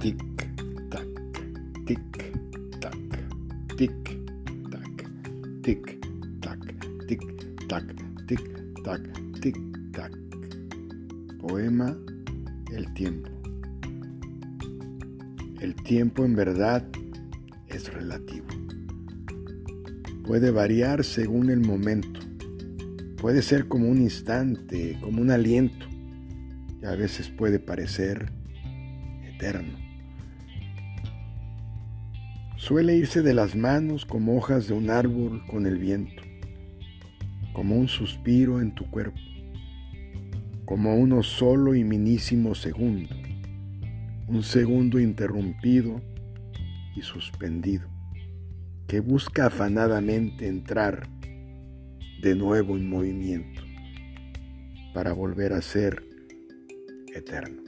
Tic, tac, tic, tac, tic, tac, tic, tac, tic, tac, tic, tac, tic, tac. Poema El tiempo. El tiempo en verdad es relativo. Puede variar según el momento. Puede ser como un instante, como un aliento. Y a veces puede parecer eterno. Suele irse de las manos como hojas de un árbol con el viento, como un suspiro en tu cuerpo, como uno solo y minísimo segundo un segundo interrumpido y suspendido, que busca afanadamente entrar de nuevo en movimiento para volver a ser eterno.